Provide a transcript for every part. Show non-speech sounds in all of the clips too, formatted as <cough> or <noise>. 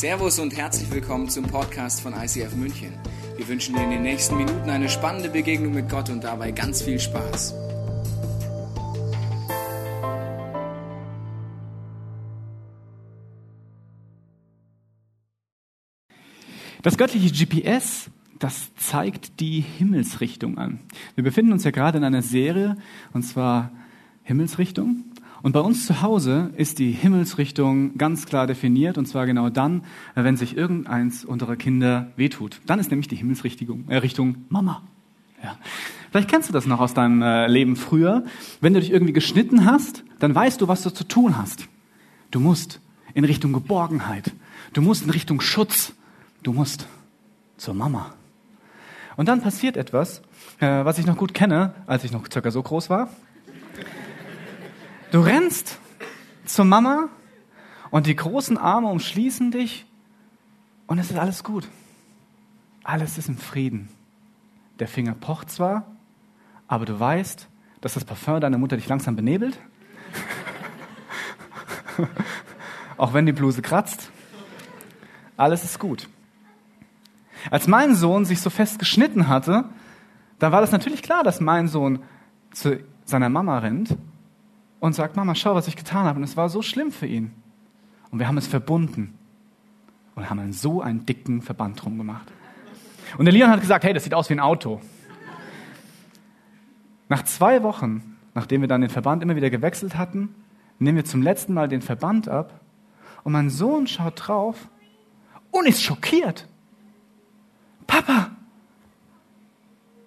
Servus und herzlich willkommen zum Podcast von ICF München. Wir wünschen dir in den nächsten Minuten eine spannende Begegnung mit Gott und dabei ganz viel Spaß. Das göttliche GPS, das zeigt die Himmelsrichtung an. Wir befinden uns ja gerade in einer Serie, und zwar Himmelsrichtung. Und bei uns zu Hause ist die Himmelsrichtung ganz klar definiert, und zwar genau dann, wenn sich irgendeins unserer Kinder wehtut. Dann ist nämlich die Himmelsrichtung äh, Richtung Mama. Ja. Vielleicht kennst du das noch aus deinem äh, Leben früher. Wenn du dich irgendwie geschnitten hast, dann weißt du, was du zu tun hast. Du musst in Richtung Geborgenheit. Du musst in Richtung Schutz. Du musst zur Mama. Und dann passiert etwas, äh, was ich noch gut kenne, als ich noch circa so groß war. Du rennst zur Mama und die großen Arme umschließen dich und es ist alles gut. Alles ist im Frieden. Der Finger pocht zwar, aber du weißt, dass das Parfum deiner Mutter dich langsam benebelt. <laughs> Auch wenn die Bluse kratzt. Alles ist gut. Als mein Sohn sich so fest geschnitten hatte, da war das natürlich klar, dass mein Sohn zu seiner Mama rennt und sagt, Mama, schau, was ich getan habe. Und es war so schlimm für ihn. Und wir haben es verbunden und haben einen so einen dicken Verband drum gemacht. Und der Leon hat gesagt, hey, das sieht aus wie ein Auto. Nach zwei Wochen, nachdem wir dann den Verband immer wieder gewechselt hatten, nehmen wir zum letzten Mal den Verband ab und mein Sohn schaut drauf und ist schockiert. Papa,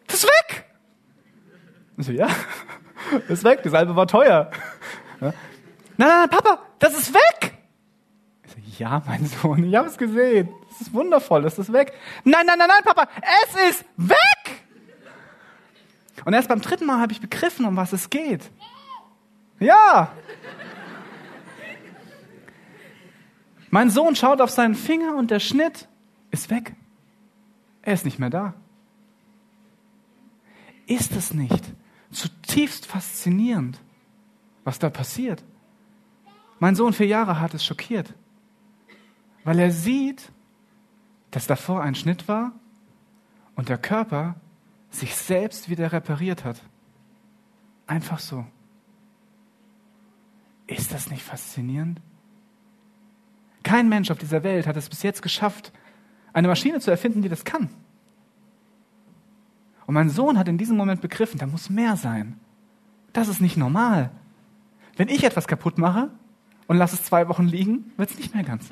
das ist weg. Ich so, ja, ist weg, die Salbe war teuer. Nein, nein, nein, Papa, das ist weg. Ja, mein Sohn, ich habe es gesehen. Das ist wundervoll, das ist weg. Nein, nein, nein, nein, Papa, es ist weg. Und erst beim dritten Mal habe ich begriffen, um was es geht. Ja. Mein Sohn schaut auf seinen Finger und der Schnitt ist weg. Er ist nicht mehr da. Ist es nicht zutiefst faszinierend, was da passiert? Mein Sohn vier Jahre hat es schockiert, weil er sieht, dass davor ein Schnitt war und der Körper sich selbst wieder repariert hat. Einfach so. Ist das nicht faszinierend? Kein Mensch auf dieser Welt hat es bis jetzt geschafft, eine Maschine zu erfinden, die das kann. Und mein Sohn hat in diesem Moment begriffen, da muss mehr sein. Das ist nicht normal. Wenn ich etwas kaputt mache und lasse es zwei Wochen liegen, wird es nicht mehr ganz.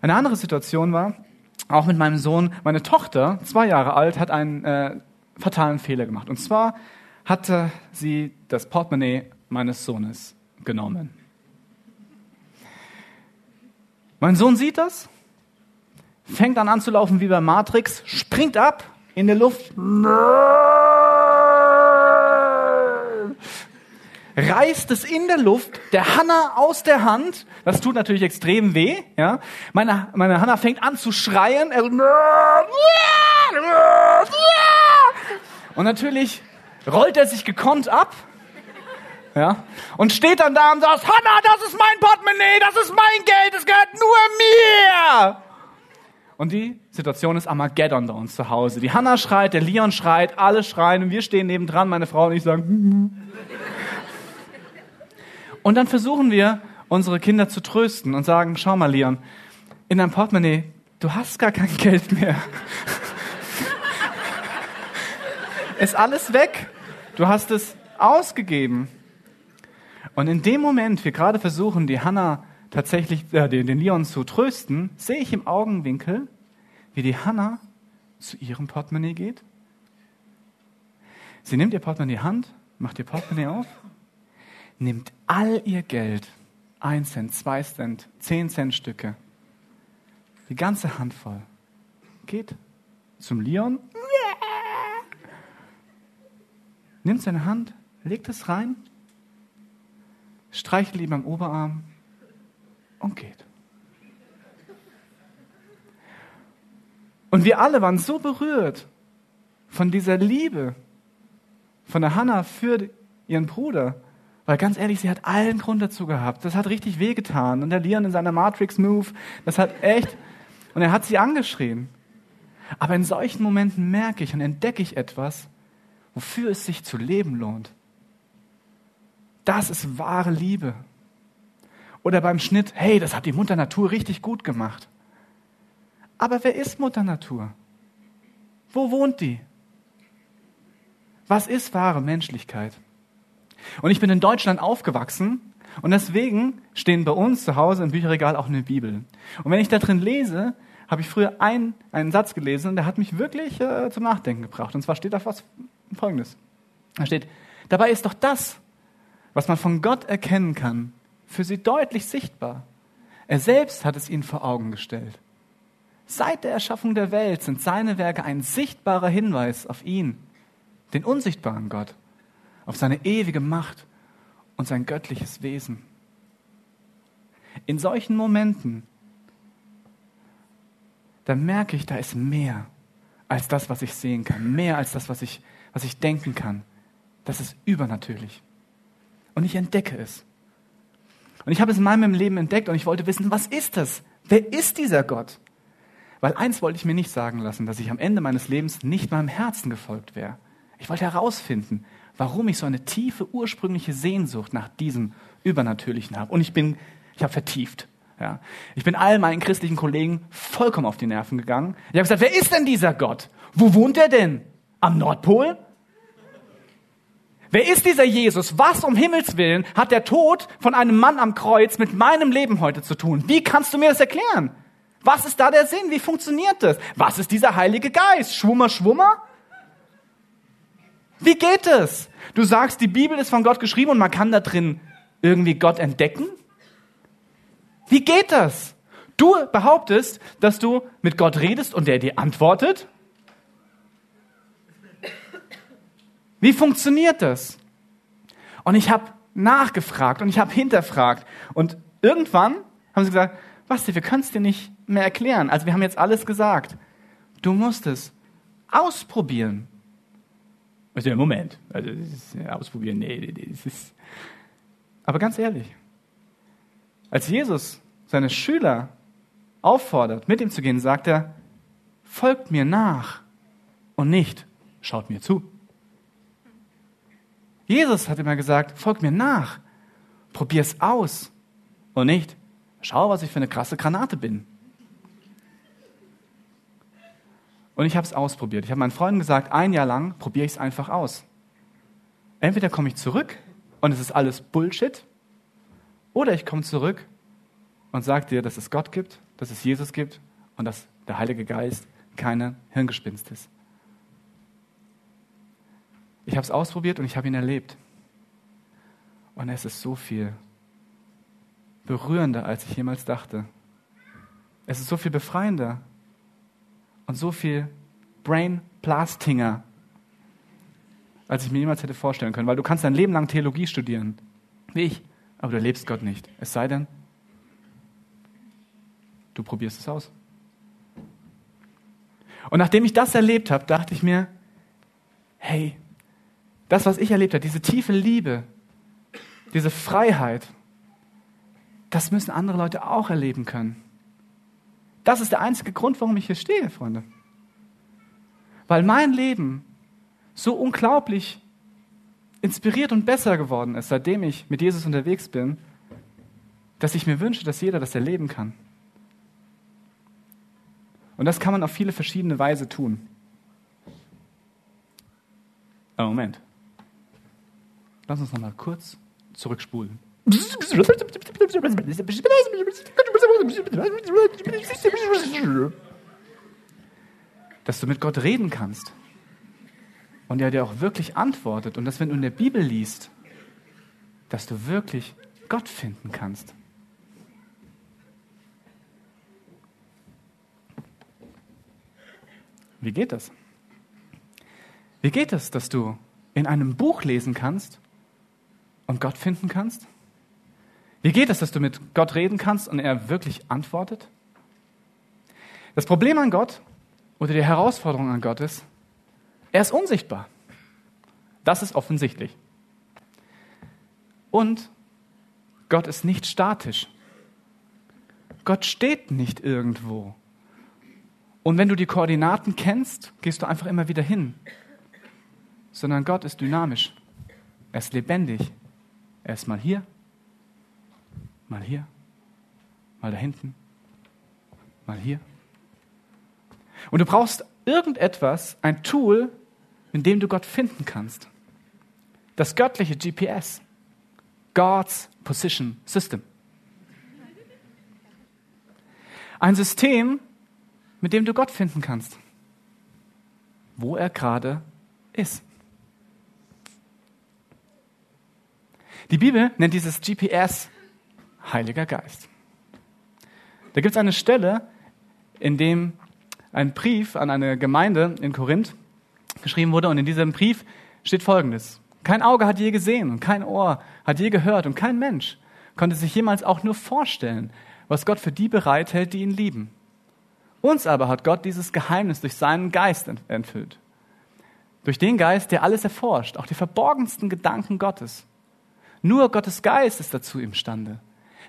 Eine andere Situation war, auch mit meinem Sohn, meine Tochter, zwei Jahre alt, hat einen äh, fatalen Fehler gemacht. Und zwar hatte sie das Portemonnaie meines Sohnes genommen. Mein Sohn sieht das, fängt dann an zu laufen wie bei Matrix, springt ab in der Luft, reißt es in der Luft der Hanna aus der Hand. Das tut natürlich extrem weh. Ja? Meine, meine Hanna fängt an zu schreien. Und natürlich rollt er sich gekonnt ab. Ja? Und steht dann da und sagt, Hanna, das ist mein Portemonnaie, das ist mein Geld, es gehört nur mir. Und die Situation ist Armageddon bei uns zu Hause. Die Hanna schreit, der Leon schreit, alle schreien und wir stehen nebendran, meine Frau und ich sagen. und dann versuchen wir, unsere Kinder zu trösten und sagen, schau mal, Leon, in deinem Portemonnaie, du hast gar kein <laughs> Geld mehr. ist alles weg. Du hast es ausgegeben. Und in dem Moment, wir gerade versuchen, die Hanna tatsächlich, äh, den, den Leon zu trösten, sehe ich im Augenwinkel, wie die Hanna zu ihrem Portemonnaie geht. Sie nimmt ihr Portemonnaie Hand, macht ihr Portemonnaie auf, nimmt all ihr Geld, ein Cent, zwei Cent, zehn Cent Stücke, die ganze Handvoll, geht zum Leon, nimmt seine Hand, legt es rein streichelt ihm am Oberarm und geht. Und wir alle waren so berührt von dieser Liebe von der Hannah für ihren Bruder, Weil ganz ehrlich, sie hat allen Grund dazu gehabt. Das hat richtig wehgetan. Und der Leon in seiner Matrix-Move, das hat echt. Und er hat sie angeschrien. Aber in solchen Momenten merke ich und entdecke ich etwas, wofür es sich zu leben lohnt. Das ist wahre Liebe. Oder beim Schnitt, hey, das hat die Mutter Natur richtig gut gemacht. Aber wer ist Mutter Natur? Wo wohnt die? Was ist wahre Menschlichkeit? Und ich bin in Deutschland aufgewachsen und deswegen stehen bei uns zu Hause im Bücherregal auch eine Bibel. Und wenn ich da drin lese, habe ich früher ein, einen Satz gelesen und der hat mich wirklich äh, zum Nachdenken gebracht. Und zwar steht da was Folgendes. Da steht, dabei ist doch das, was man von Gott erkennen kann, für sie deutlich sichtbar. Er selbst hat es ihnen vor Augen gestellt. Seit der Erschaffung der Welt sind seine Werke ein sichtbarer Hinweis auf ihn, den unsichtbaren Gott auf seine ewige Macht und sein göttliches Wesen. In solchen Momenten, da merke ich, da ist mehr als das, was ich sehen kann, mehr als das, was ich, was ich denken kann. Das ist übernatürlich. Und ich entdecke es. Und ich habe es in meinem Leben entdeckt und ich wollte wissen, was ist das? Wer ist dieser Gott? Weil eins wollte ich mir nicht sagen lassen, dass ich am Ende meines Lebens nicht meinem Herzen gefolgt wäre. Ich wollte herausfinden, warum ich so eine tiefe ursprüngliche Sehnsucht nach diesem Übernatürlichen habe. Und ich bin, ich habe vertieft. Ja. Ich bin all meinen christlichen Kollegen vollkommen auf die Nerven gegangen. Ich habe gesagt, wer ist denn dieser Gott? Wo wohnt er denn? Am Nordpol? Wer ist dieser Jesus? Was um Himmels Willen hat der Tod von einem Mann am Kreuz mit meinem Leben heute zu tun? Wie kannst du mir das erklären? Was ist da der Sinn? Wie funktioniert das? Was ist dieser Heilige Geist? Schwummer, Schwummer? Wie geht es? Du sagst, die Bibel ist von Gott geschrieben und man kann da drin irgendwie Gott entdecken? Wie geht das? Du behauptest, dass du mit Gott redest und der dir antwortet? Wie funktioniert das? Und ich habe nachgefragt und ich habe hinterfragt. Und irgendwann haben sie gesagt, Basti, wir können es dir nicht mehr erklären. Also wir haben jetzt alles gesagt. Du musst es ausprobieren. Also, Moment, also ausprobieren, nee, das ist. Aber ganz ehrlich, als Jesus seine Schüler auffordert, mit ihm zu gehen, sagt er, folgt mir nach und nicht schaut mir zu. Jesus hat immer gesagt, folgt mir nach, probier's aus und nicht, schau, was ich für eine krasse Granate bin. Und ich habe es ausprobiert. Ich habe meinen Freunden gesagt, ein Jahr lang probiere ich es einfach aus. Entweder komme ich zurück und es ist alles Bullshit, oder ich komme zurück und sage dir, dass es Gott gibt, dass es Jesus gibt und dass der Heilige Geist keine Hirngespinst ist. Ich habe es ausprobiert und ich habe ihn erlebt. Und es ist so viel berührender, als ich jemals dachte. Es ist so viel befreiender und so viel Brain Blastinger, als ich mir jemals hätte vorstellen können. Weil du kannst dein Leben lang Theologie studieren, wie ich, aber du lebst Gott nicht. Es sei denn, du probierst es aus. Und nachdem ich das erlebt habe, dachte ich mir, hey, das, was ich erlebt habe, diese tiefe Liebe, diese Freiheit, das müssen andere Leute auch erleben können. Das ist der einzige Grund, warum ich hier stehe, Freunde. Weil mein Leben so unglaublich inspiriert und besser geworden ist, seitdem ich mit Jesus unterwegs bin, dass ich mir wünsche, dass jeder das erleben kann. Und das kann man auf viele verschiedene Weise tun. Oh, Moment. Lass uns noch mal kurz zurückspulen. Dass du mit Gott reden kannst und er dir auch wirklich antwortet und dass, wenn du in der Bibel liest, dass du wirklich Gott finden kannst. Wie geht das? Wie geht es, dass du in einem Buch lesen kannst und Gott finden kannst? Wie geht es, dass du mit Gott reden kannst und er wirklich antwortet? Das Problem an Gott oder die Herausforderung an Gott ist, er ist unsichtbar. Das ist offensichtlich. Und Gott ist nicht statisch. Gott steht nicht irgendwo. Und wenn du die Koordinaten kennst, gehst du einfach immer wieder hin. Sondern Gott ist dynamisch. Er ist lebendig. Er ist mal hier, mal hier, mal da hinten, mal hier. Und du brauchst irgendetwas, ein Tool, in dem du Gott finden kannst. Das göttliche GPS. God's Position System. Ein System, mit dem du Gott finden kannst, wo er gerade ist. Die Bibel nennt dieses GPS Heiliger Geist. Da gibt es eine Stelle, in dem ein Brief an eine Gemeinde in Korinth geschrieben wurde und in diesem Brief steht Folgendes. Kein Auge hat je gesehen und kein Ohr hat je gehört und kein Mensch konnte sich jemals auch nur vorstellen, was Gott für die bereithält, die ihn lieben. Uns aber hat Gott dieses Geheimnis durch seinen Geist enthüllt. Durch den Geist, der alles erforscht, auch die verborgensten Gedanken Gottes. Nur Gottes Geist ist dazu imstande.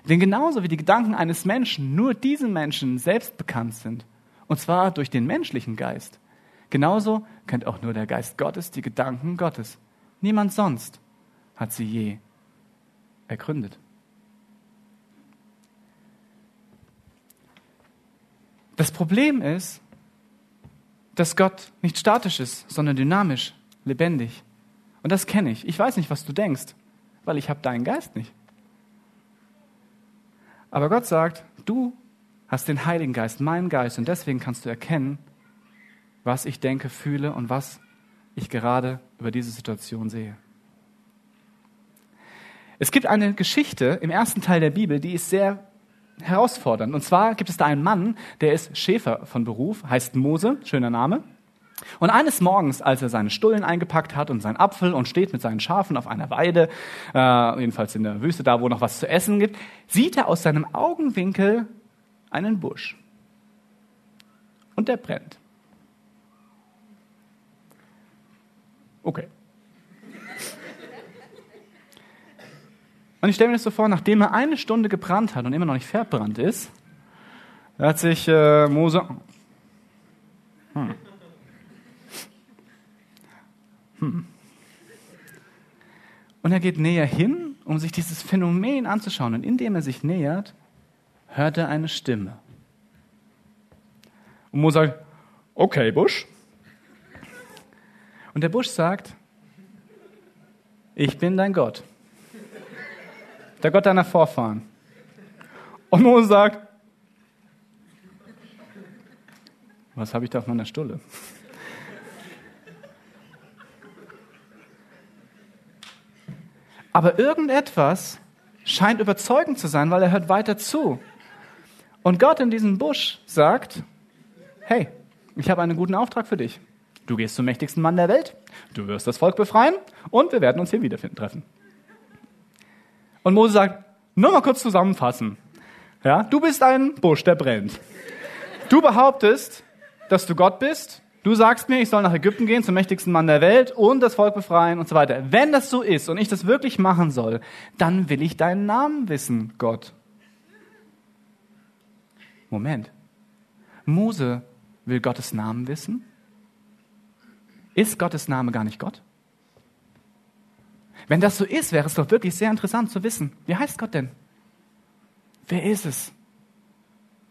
Denn genauso wie die Gedanken eines Menschen nur diesem Menschen selbst bekannt sind, und zwar durch den menschlichen Geist, genauso kennt auch nur der Geist Gottes die Gedanken Gottes. Niemand sonst hat sie je ergründet. Das Problem ist, dass Gott nicht statisch ist, sondern dynamisch, lebendig. Und das kenne ich. Ich weiß nicht, was du denkst, weil ich habe deinen Geist nicht. Aber Gott sagt, du hast den Heiligen Geist, meinen Geist, und deswegen kannst du erkennen, was ich denke, fühle und was ich gerade über diese Situation sehe. Es gibt eine Geschichte im ersten Teil der Bibel, die ist sehr herausfordernd. Und zwar gibt es da einen Mann, der ist Schäfer von Beruf, heißt Mose, schöner Name. Und eines Morgens, als er seine Stullen eingepackt hat und seinen Apfel und steht mit seinen Schafen auf einer Weide, äh, jedenfalls in der Wüste, da wo noch was zu essen gibt, sieht er aus seinem Augenwinkel einen Busch. Und der brennt. Okay. Und ich stelle mir das so vor, nachdem er eine Stunde gebrannt hat und immer noch nicht verbrannt ist, hat sich äh, Mose. Hm. Und er geht näher hin, um sich dieses Phänomen anzuschauen. Und indem er sich nähert, hört er eine Stimme. Und Mose sagt, okay, Busch. Und der Busch sagt, ich bin dein Gott der Gott deiner Vorfahren. Und Mose sagt, was habe ich da auf meiner Stulle? Aber irgendetwas scheint überzeugend zu sein, weil er hört weiter zu. Und Gott in diesem Busch sagt, hey, ich habe einen guten Auftrag für dich. Du gehst zum mächtigsten Mann der Welt, du wirst das Volk befreien und wir werden uns hier wiederfinden treffen. Und Mose sagt, nur mal kurz zusammenfassen. Ja, du bist ein Busch, der brennt. Du behauptest, dass du Gott bist. Du sagst mir, ich soll nach Ägypten gehen, zum mächtigsten Mann der Welt und das Volk befreien und so weiter. Wenn das so ist und ich das wirklich machen soll, dann will ich deinen Namen wissen, Gott. Moment. Mose will Gottes Namen wissen? Ist Gottes Name gar nicht Gott? Wenn das so ist, wäre es doch wirklich sehr interessant zu wissen, wie heißt Gott denn? Wer ist es?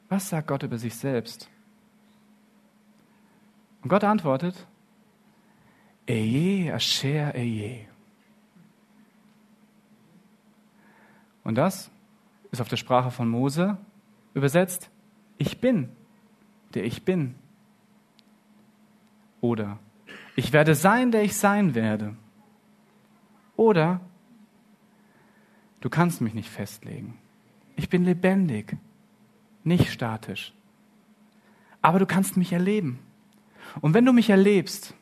Was sagt Gott über sich selbst? Und Gott antwortet, Eye, Asher, Eye. Und das ist auf der Sprache von Mose übersetzt, ich bin, der ich bin. Oder ich werde sein, der ich sein werde. Oder du kannst mich nicht festlegen. Ich bin lebendig, nicht statisch. Aber du kannst mich erleben. Und wenn du mich erlebst,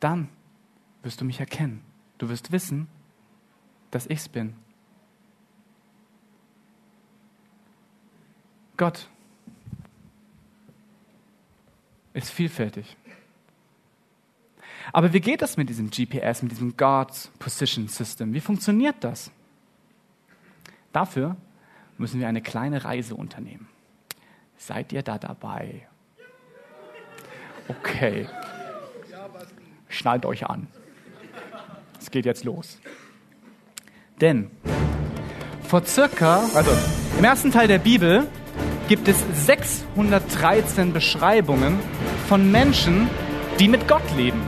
dann wirst du mich erkennen. Du wirst wissen, dass ich's bin. Gott ist vielfältig. Aber wie geht das mit diesem GPS, mit diesem God's Position System? Wie funktioniert das? Dafür müssen wir eine kleine Reise unternehmen. Seid ihr da dabei? Okay. Schnallt euch an. Es geht jetzt los. Denn vor circa, also im ersten Teil der Bibel gibt es 613 Beschreibungen von Menschen, die mit Gott leben.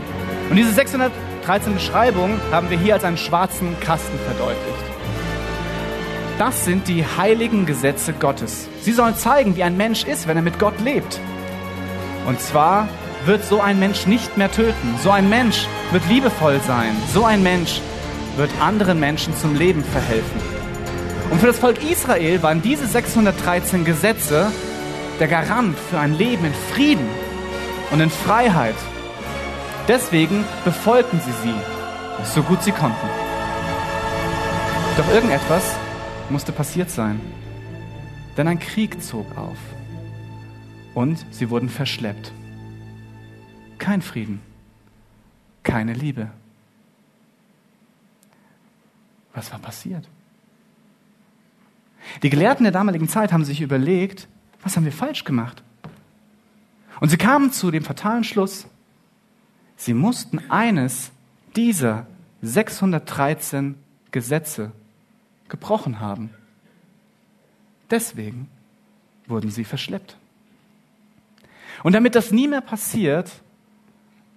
Und diese 613 Beschreibungen haben wir hier als einen schwarzen Kasten verdeutlicht. Das sind die heiligen Gesetze Gottes. Sie sollen zeigen, wie ein Mensch ist, wenn er mit Gott lebt. Und zwar wird so ein Mensch nicht mehr töten. So ein Mensch wird liebevoll sein. So ein Mensch wird anderen Menschen zum Leben verhelfen. Und für das Volk Israel waren diese 613 Gesetze der Garant für ein Leben in Frieden und in Freiheit. Deswegen befolgten sie sie, so gut sie konnten. Doch irgendetwas musste passiert sein, denn ein Krieg zog auf und sie wurden verschleppt. Kein Frieden, keine Liebe. Was war passiert? Die Gelehrten der damaligen Zeit haben sich überlegt, was haben wir falsch gemacht? Und sie kamen zu dem fatalen Schluss, sie mussten eines dieser 613 Gesetze gebrochen haben. Deswegen wurden sie verschleppt. Und damit das nie mehr passiert,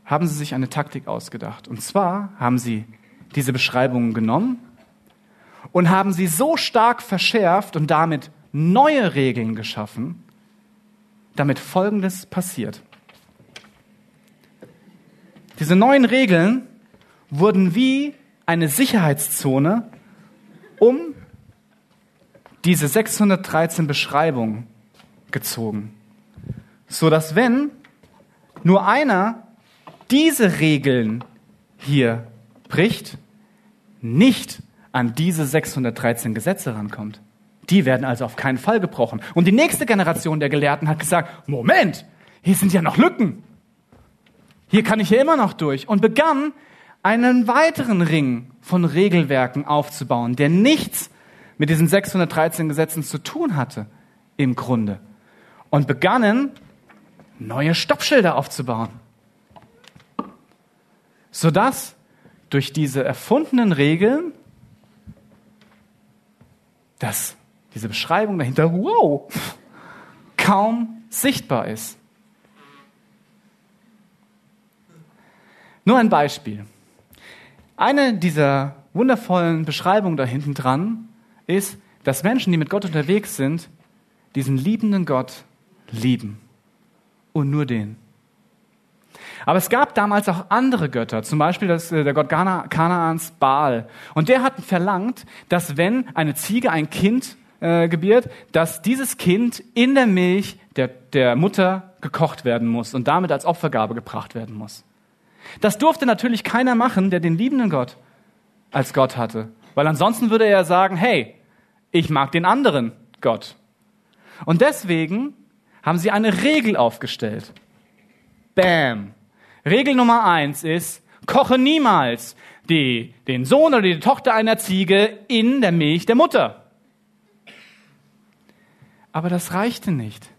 haben sie sich eine Taktik ausgedacht. Und zwar haben sie diese Beschreibungen genommen und haben sie so stark verschärft und damit neue Regeln geschaffen, damit Folgendes passiert. Diese neuen Regeln wurden wie eine Sicherheitszone um diese 613 Beschreibungen gezogen, so dass wenn nur einer diese Regeln hier bricht, nicht an diese 613 Gesetze rankommt. Die werden also auf keinen Fall gebrochen. Und die nächste Generation der Gelehrten hat gesagt, Moment, hier sind ja noch Lücken. Hier kann ich ja immer noch durch. Und begann einen weiteren Ring von Regelwerken aufzubauen, der nichts mit diesen 613 Gesetzen zu tun hatte, im Grunde. Und begannen, neue Stoppschilder aufzubauen. Sodass durch diese erfundenen Regeln dass diese Beschreibung dahinter, wow, kaum sichtbar ist. Nur ein Beispiel. Eine dieser wundervollen Beschreibungen da hinten dran ist, dass Menschen, die mit Gott unterwegs sind, diesen liebenden Gott lieben. Und nur den. Aber es gab damals auch andere Götter, zum Beispiel das, äh, der Gott Kanaans Baal. Und der hat verlangt, dass wenn eine Ziege ein Kind äh, gebiert, dass dieses Kind in der Milch der, der Mutter gekocht werden muss und damit als Opfergabe gebracht werden muss. Das durfte natürlich keiner machen, der den liebenden Gott als Gott hatte. Weil ansonsten würde er sagen, hey, ich mag den anderen Gott. Und deswegen haben sie eine Regel aufgestellt. Bam. Regel Nummer eins ist, koche niemals die, den Sohn oder die Tochter einer Ziege in der Milch der Mutter. Aber das reichte nicht.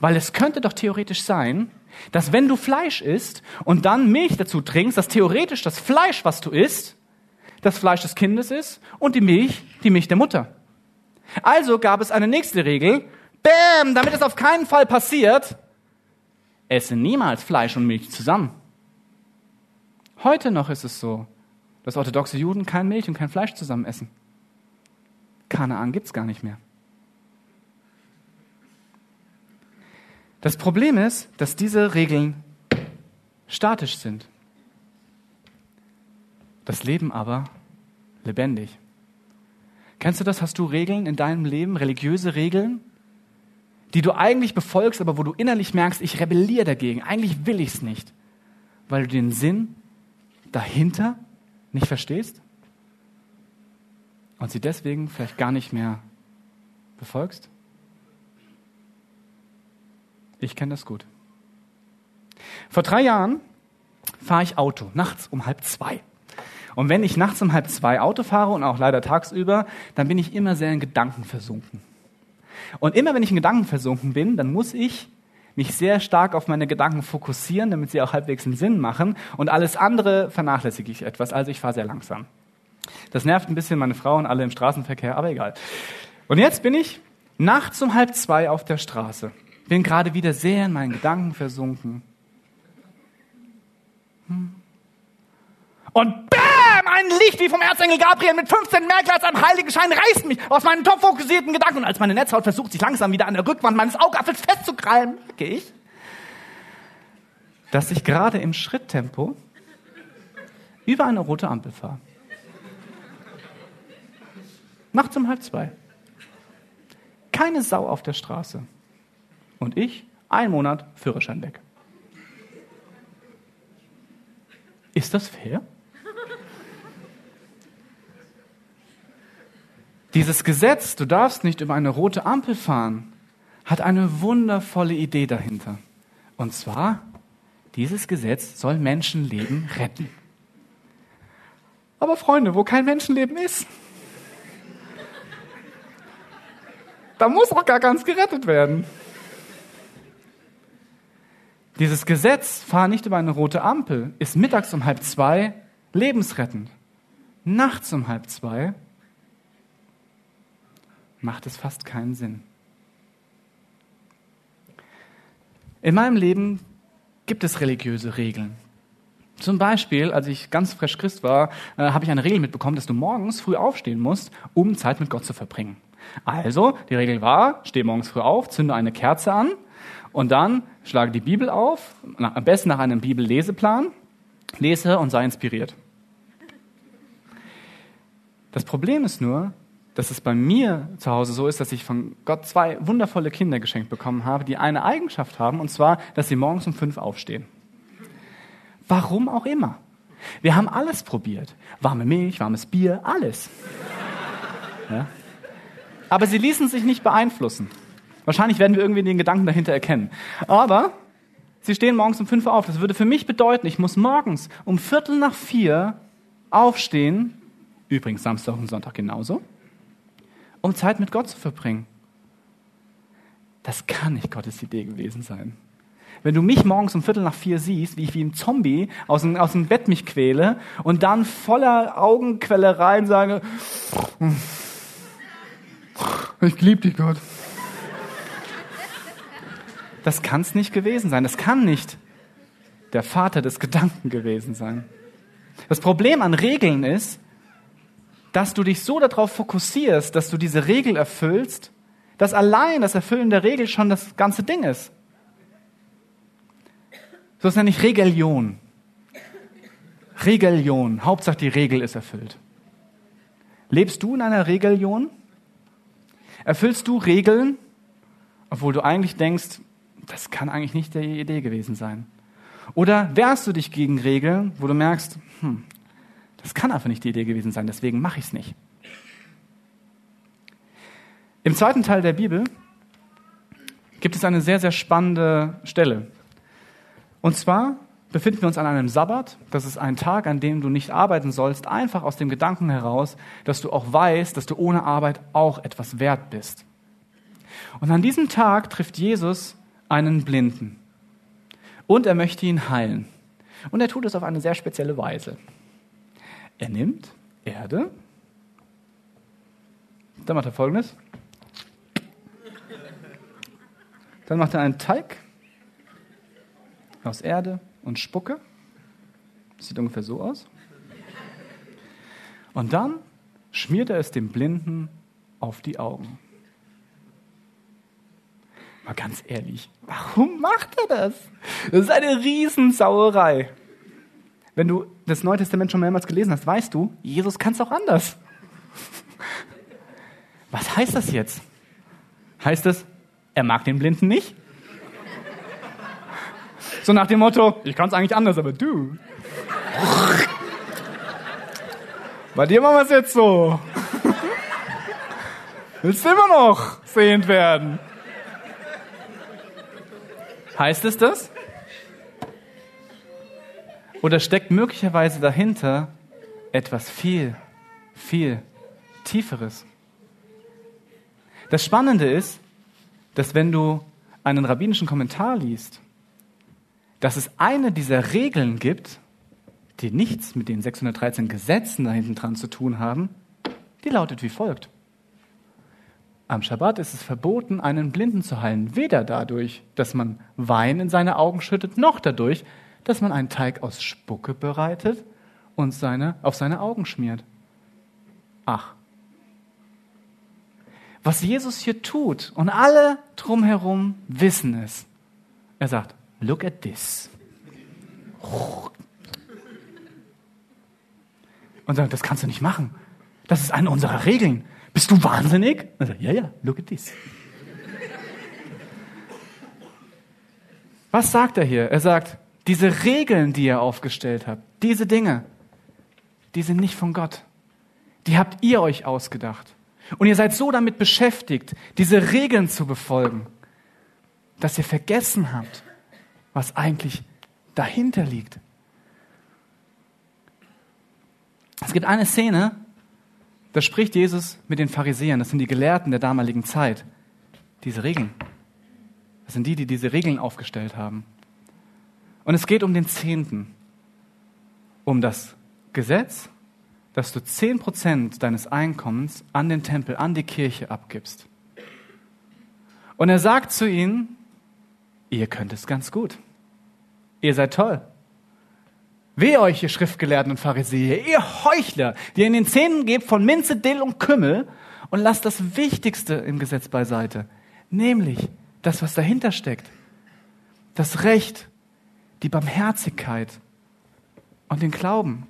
Weil es könnte doch theoretisch sein, dass wenn du Fleisch isst und dann Milch dazu trinkst, dass theoretisch das Fleisch, was du isst, das Fleisch des Kindes ist und die Milch die Milch der Mutter. Also gab es eine nächste Regel. Bäm, damit es auf keinen Fall passiert, esse niemals Fleisch und Milch zusammen. Heute noch ist es so, dass orthodoxe Juden kein Milch und kein Fleisch zusammen essen. Kanaan gibt es gar nicht mehr. Das Problem ist, dass diese Regeln statisch sind. Das Leben aber lebendig. Kennst du das? Hast du Regeln in deinem Leben, religiöse Regeln, die du eigentlich befolgst, aber wo du innerlich merkst, ich rebelliere dagegen. Eigentlich will ich es nicht, weil du den Sinn dahinter nicht verstehst und sie deswegen vielleicht gar nicht mehr befolgst? Ich kenne das gut. Vor drei Jahren fahre ich Auto, nachts um halb zwei. Und wenn ich nachts um halb zwei Auto fahre und auch leider tagsüber, dann bin ich immer sehr in Gedanken versunken. Und immer wenn ich in Gedanken versunken bin, dann muss ich mich sehr stark auf meine Gedanken fokussieren, damit sie auch halbwegs einen Sinn machen. Und alles andere vernachlässige ich etwas. Also ich fahre sehr langsam. Das nervt ein bisschen meine Frau und alle im Straßenverkehr, aber egal. Und jetzt bin ich nachts um halb zwei auf der Straße. Bin gerade wieder sehr in meinen Gedanken versunken. Hm. Und bam, ein Licht wie vom Erzengel Gabriel mit 15 mehr Glas am Heiligenschein reißt mich aus meinen top fokussierten Gedanken. Und als meine Netzhaut versucht, sich langsam wieder an der Rückwand meines Augapfels festzukrallen, merke ich, dass ich gerade im Schritttempo über eine rote Ampel fahre. Nachts um halb zwei. Keine Sau auf der Straße. Und ich, ein Monat Führerschein weg. Ist das fair? Dieses Gesetz, du darfst nicht über eine rote Ampel fahren, hat eine wundervolle Idee dahinter. Und zwar, dieses Gesetz soll Menschenleben retten. Aber Freunde, wo kein Menschenleben ist, da muss auch gar ganz gerettet werden. Dieses Gesetz, fahr nicht über eine rote Ampel, ist mittags um halb zwei lebensrettend. Nachts um halb zwei macht es fast keinen Sinn. In meinem Leben gibt es religiöse Regeln. Zum Beispiel, als ich ganz frisch Christ war, äh, habe ich eine Regel mitbekommen, dass du morgens früh aufstehen musst, um Zeit mit Gott zu verbringen. Also, die Regel war, steh morgens früh auf, zünde eine Kerze an und dann schlage die Bibel auf, am besten nach einem Bibelleseplan, lese und sei inspiriert. Das Problem ist nur, dass es bei mir zu Hause so ist, dass ich von Gott zwei wundervolle Kinder geschenkt bekommen habe, die eine Eigenschaft haben, und zwar, dass sie morgens um fünf aufstehen. Warum auch immer. Wir haben alles probiert. Warme Milch, warmes Bier, alles. Ja? Aber sie ließen sich nicht beeinflussen. Wahrscheinlich werden wir irgendwie den Gedanken dahinter erkennen. Aber sie stehen morgens um fünf auf. Das würde für mich bedeuten, ich muss morgens um Viertel nach vier aufstehen, übrigens Samstag und Sonntag genauso, um Zeit mit Gott zu verbringen. Das kann nicht Gottes Idee gewesen sein. Wenn du mich morgens um Viertel nach vier siehst, wie ich wie ein Zombie aus dem, aus dem Bett mich quäle und dann voller Augenquellereien sage, ich liebe dich, Gott. Das kann es nicht gewesen sein. Das kann nicht der Vater des Gedanken gewesen sein. Das Problem an Regeln ist, dass du dich so darauf fokussierst, dass du diese Regel erfüllst, dass allein das Erfüllen der Regel schon das ganze Ding ist. So ist nämlich Regelion. Regelion. Hauptsache die Regel ist erfüllt. Lebst du in einer Regelion? Erfüllst du Regeln, obwohl du eigentlich denkst, das kann eigentlich nicht die Idee gewesen sein? Oder wehrst du dich gegen Regeln, wo du merkst, hm, das kann einfach nicht die Idee gewesen sein, deswegen mache ich es nicht. Im zweiten Teil der Bibel gibt es eine sehr, sehr spannende Stelle. Und zwar befinden wir uns an einem Sabbat. Das ist ein Tag, an dem du nicht arbeiten sollst, einfach aus dem Gedanken heraus, dass du auch weißt, dass du ohne Arbeit auch etwas wert bist. Und an diesem Tag trifft Jesus einen Blinden. Und er möchte ihn heilen. Und er tut es auf eine sehr spezielle Weise. Er nimmt Erde, dann macht er folgendes. Dann macht er einen Teig aus Erde und Spucke. Das sieht ungefähr so aus. Und dann schmiert er es dem Blinden auf die Augen. Mal ganz ehrlich, warum macht er das? Das ist eine Riesensauerei. Wenn du das Neue Testament schon mehrmals gelesen hast, weißt du, Jesus kann es auch anders. Was heißt das jetzt? Heißt es, er mag den Blinden nicht? So nach dem Motto, ich kann es eigentlich anders, aber du. Bei dir machen wir es jetzt so. Willst du immer noch sehend werden? Heißt es das? Oder steckt möglicherweise dahinter etwas viel, viel Tieferes? Das Spannende ist, dass wenn du einen rabbinischen Kommentar liest, dass es eine dieser Regeln gibt, die nichts mit den 613 Gesetzen da hinten dran zu tun haben, die lautet wie folgt. Am Schabbat ist es verboten, einen Blinden zu heilen, weder dadurch, dass man Wein in seine Augen schüttet, noch dadurch, dass man einen Teig aus Spucke bereitet und seine, auf seine Augen schmiert. Ach. Was Jesus hier tut, und alle drumherum wissen es. Er sagt, look at this. Und sagt, das kannst du nicht machen. Das ist eine unserer Regeln. Bist du wahnsinnig? Und sagt, ja, ja, look at this. Was sagt er hier? Er sagt, diese Regeln, die ihr aufgestellt habt, diese Dinge, die sind nicht von Gott. Die habt ihr euch ausgedacht. Und ihr seid so damit beschäftigt, diese Regeln zu befolgen, dass ihr vergessen habt, was eigentlich dahinter liegt. Es gibt eine Szene, da spricht Jesus mit den Pharisäern, das sind die Gelehrten der damaligen Zeit, diese Regeln. Das sind die, die diese Regeln aufgestellt haben. Und es geht um den Zehnten, um das Gesetz, dass du zehn Prozent deines Einkommens an den Tempel, an die Kirche abgibst. Und er sagt zu ihnen, ihr könnt es ganz gut. Ihr seid toll. Wehe euch, ihr Schriftgelehrten und Pharisäer, ihr Heuchler, die ihr in den Zähnen gebt von Minze, Dill und Kümmel und lasst das Wichtigste im Gesetz beiseite, nämlich das, was dahinter steckt. Das Recht, die Barmherzigkeit und den Glauben.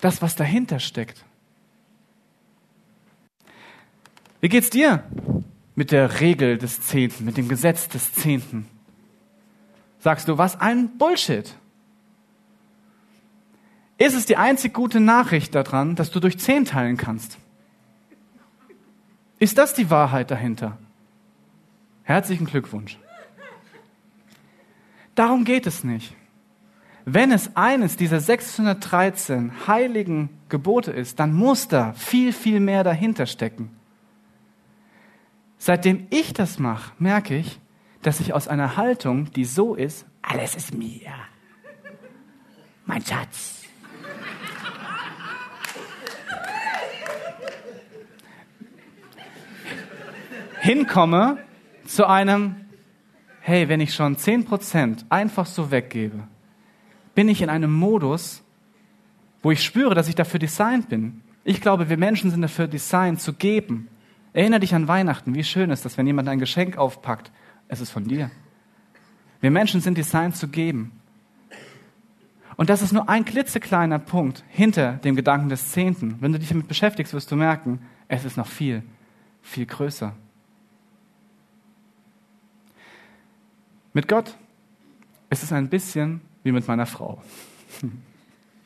Das, was dahinter steckt. Wie geht's dir mit der Regel des Zehnten, mit dem Gesetz des Zehnten? Sagst du, was ein Bullshit. Ist es die einzig gute Nachricht daran, dass du durch zehn teilen kannst? Ist das die Wahrheit dahinter? Herzlichen Glückwunsch. Darum geht es nicht. Wenn es eines dieser 613 heiligen Gebote ist, dann muss da viel, viel mehr dahinter stecken. Seitdem ich das mache, merke ich, dass ich aus einer Haltung, die so ist, alles ist mir, mein Schatz, hinkomme zu einem, hey, wenn ich schon 10% einfach so weggebe, bin ich in einem Modus, wo ich spüre, dass ich dafür designt bin. Ich glaube, wir Menschen sind dafür designt zu geben. Erinnere dich an Weihnachten. Wie schön ist das, wenn jemand ein Geschenk aufpackt es ist von dir. Wir Menschen sind designt zu geben. Und das ist nur ein klitzekleiner Punkt hinter dem Gedanken des Zehnten. Wenn du dich damit beschäftigst, wirst du merken, es ist noch viel, viel größer. Mit Gott ist es ein bisschen wie mit meiner Frau. <laughs>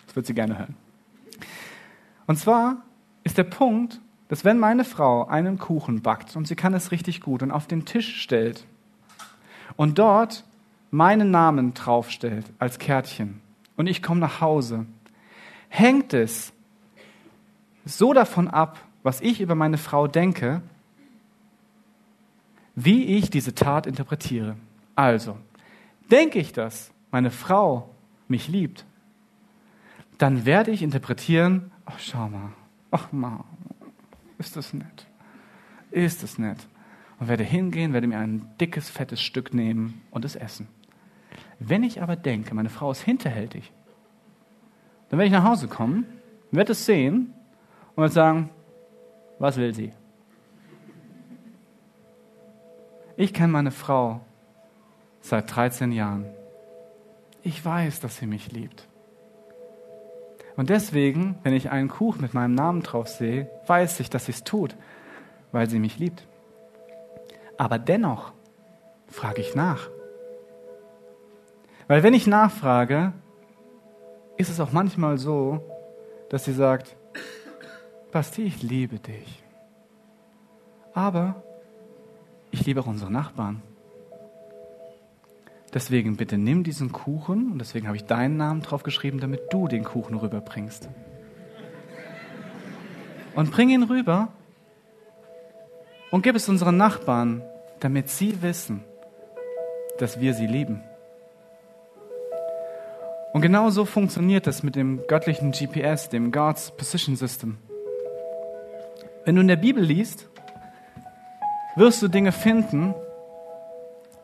Das wird sie gerne hören. Und zwar ist der Punkt, dass wenn meine Frau einen Kuchen backt und sie kann es richtig gut und auf den Tisch stellt, und dort meinen Namen draufstellt als Kärtchen und ich komme nach Hause, hängt es so davon ab, was ich über meine Frau denke, wie ich diese Tat interpretiere. Also, denke ich, dass meine Frau mich liebt, dann werde ich interpretieren, ach schau mal, ach mal, ist das nett, ist das nett und werde hingehen, werde mir ein dickes, fettes Stück nehmen und es essen. Wenn ich aber denke, meine Frau ist hinterhältig, dann werde ich nach Hause kommen, werde es sehen und werde sagen, was will sie? Ich kenne meine Frau seit 13 Jahren. Ich weiß, dass sie mich liebt. Und deswegen, wenn ich einen Kuchen mit meinem Namen drauf sehe, weiß ich, dass sie es tut, weil sie mich liebt. Aber dennoch frage ich nach. Weil wenn ich nachfrage, ist es auch manchmal so, dass sie sagt, Basti, ich liebe dich. Aber ich liebe auch unsere Nachbarn. Deswegen bitte nimm diesen Kuchen und deswegen habe ich deinen Namen drauf geschrieben, damit du den Kuchen rüberbringst. Und bring ihn rüber und gib es unseren Nachbarn, damit sie wissen, dass wir sie lieben. Und genau so funktioniert es mit dem göttlichen GPS, dem God's Position System. Wenn du in der Bibel liest, wirst du Dinge finden,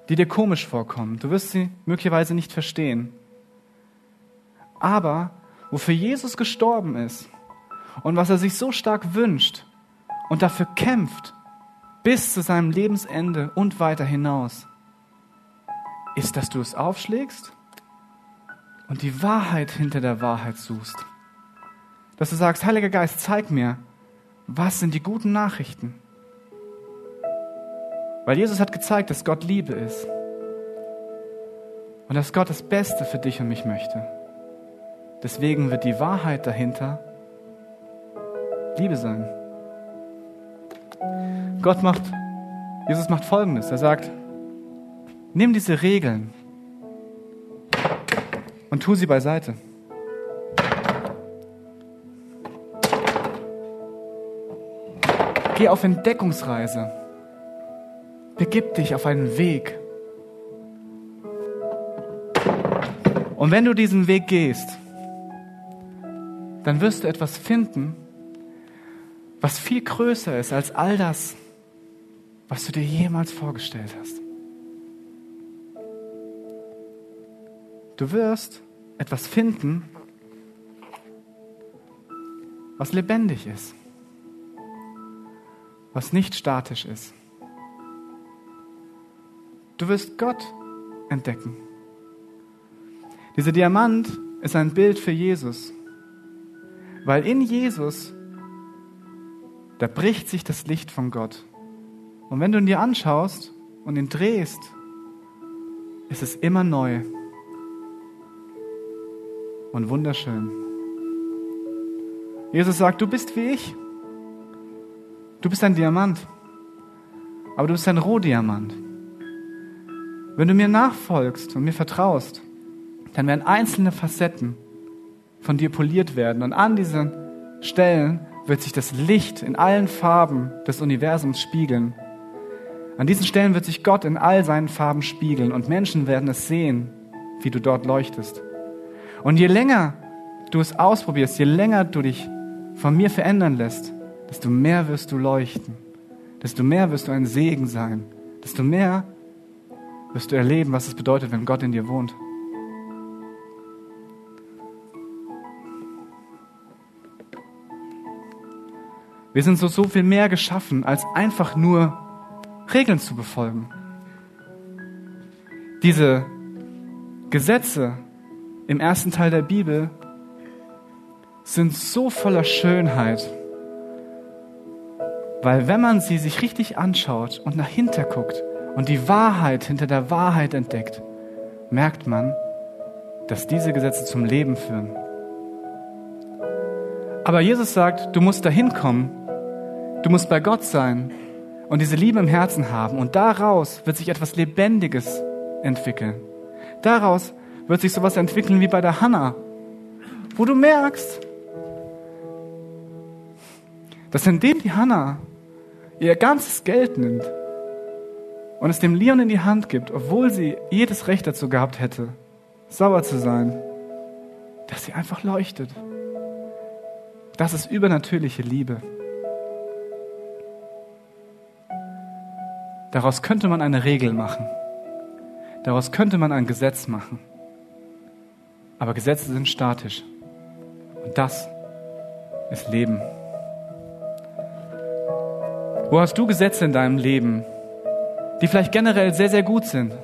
die dir komisch vorkommen. Du wirst sie möglicherweise nicht verstehen. Aber wofür Jesus gestorben ist und was er sich so stark wünscht und dafür kämpft bis zu seinem Lebensende und weiter hinaus, ist, dass du es aufschlägst und die Wahrheit hinter der Wahrheit suchst. Dass du sagst, Heiliger Geist, zeig mir, was sind die guten Nachrichten? Weil Jesus hat gezeigt, dass Gott Liebe ist. Und dass Gott das Beste für dich und mich möchte. Deswegen wird die Wahrheit dahinter Liebe sein. Gott macht, Jesus macht Folgendes. Er sagt, nimm diese Regeln und tu sie beiseite. Geh auf Entdeckungsreise. Begib dich auf einen Weg. Und wenn du diesen Weg gehst, dann wirst du etwas finden, was viel größer ist als all das, was du dir jemals vorgestellt hast. Du wirst etwas finden, was lebendig ist was nicht statisch ist. Du wirst Gott entdecken. Dieser Diamant ist ein Bild für Jesus, weil in Jesus, da bricht sich das Licht von Gott. Und wenn du ihn dir anschaust und ihn drehst, ist es immer neu und wunderschön. Jesus sagt, du bist wie ich. Du bist ein Diamant, aber du bist ein Rohdiamant. Wenn du mir nachfolgst und mir vertraust, dann werden einzelne Facetten von dir poliert werden und an diesen Stellen wird sich das Licht in allen Farben des Universums spiegeln. An diesen Stellen wird sich Gott in all seinen Farben spiegeln und Menschen werden es sehen, wie du dort leuchtest. Und je länger du es ausprobierst, je länger du dich von mir verändern lässt, desto mehr wirst du leuchten, desto mehr wirst du ein Segen sein, desto mehr wirst du erleben, was es bedeutet, wenn Gott in dir wohnt. Wir sind so, so viel mehr geschaffen, als einfach nur Regeln zu befolgen. Diese Gesetze im ersten Teil der Bibel sind so voller Schönheit weil wenn man sie sich richtig anschaut und nach hinter guckt und die Wahrheit hinter der Wahrheit entdeckt, merkt man, dass diese Gesetze zum Leben führen. Aber Jesus sagt, du musst dahin kommen, du musst bei Gott sein und diese Liebe im Herzen haben und daraus wird sich etwas Lebendiges entwickeln. Daraus wird sich sowas entwickeln wie bei der Hanna, wo du merkst, dass indem die Hanna ihr ganzes Geld nimmt und es dem Leon in die Hand gibt, obwohl sie jedes Recht dazu gehabt hätte, sauer zu sein, dass sie einfach leuchtet. Das ist übernatürliche Liebe. Daraus könnte man eine Regel machen. Daraus könnte man ein Gesetz machen. Aber Gesetze sind statisch. Und das ist Leben. Wo hast du Gesetze in deinem Leben, die vielleicht generell sehr, sehr gut sind,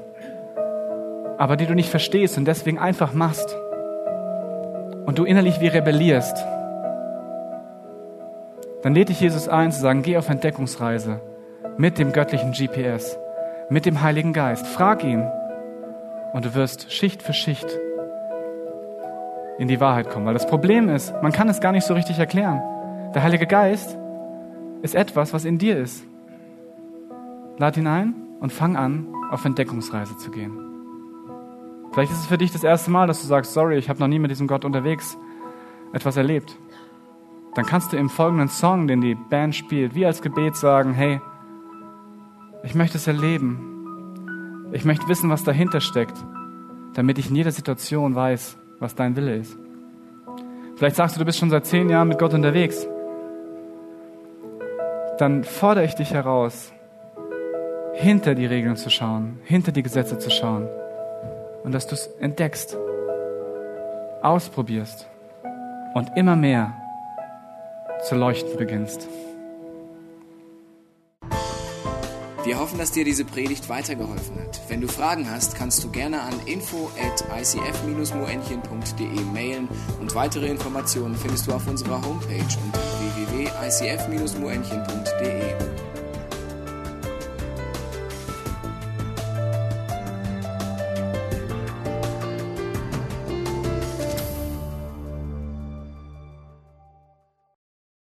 aber die du nicht verstehst und deswegen einfach machst und du innerlich wie rebellierst? Dann lädt dich Jesus ein zu sagen, geh auf Entdeckungsreise mit dem göttlichen GPS, mit dem Heiligen Geist. Frag ihn und du wirst Schicht für Schicht in die Wahrheit kommen. Weil das Problem ist, man kann es gar nicht so richtig erklären. Der Heilige Geist ist etwas, was in dir ist. Lad ihn ein und fang an, auf Entdeckungsreise zu gehen. Vielleicht ist es für dich das erste Mal, dass du sagst, sorry, ich habe noch nie mit diesem Gott unterwegs etwas erlebt. Dann kannst du im folgenden Song, den die Band spielt, wie als Gebet sagen, hey, ich möchte es erleben. Ich möchte wissen, was dahinter steckt, damit ich in jeder Situation weiß, was dein Wille ist. Vielleicht sagst du, du bist schon seit zehn Jahren mit Gott unterwegs. Dann fordere ich dich heraus, hinter die Regeln zu schauen, hinter die Gesetze zu schauen und dass du es entdeckst, ausprobierst und immer mehr zu leuchten beginnst. Wir hoffen, dass dir diese Predigt weitergeholfen hat. Wenn du Fragen hast, kannst du gerne an info at icf-moenchen.de mailen und weitere Informationen findest du auf unserer Homepage unter www.icf-moenchen.de.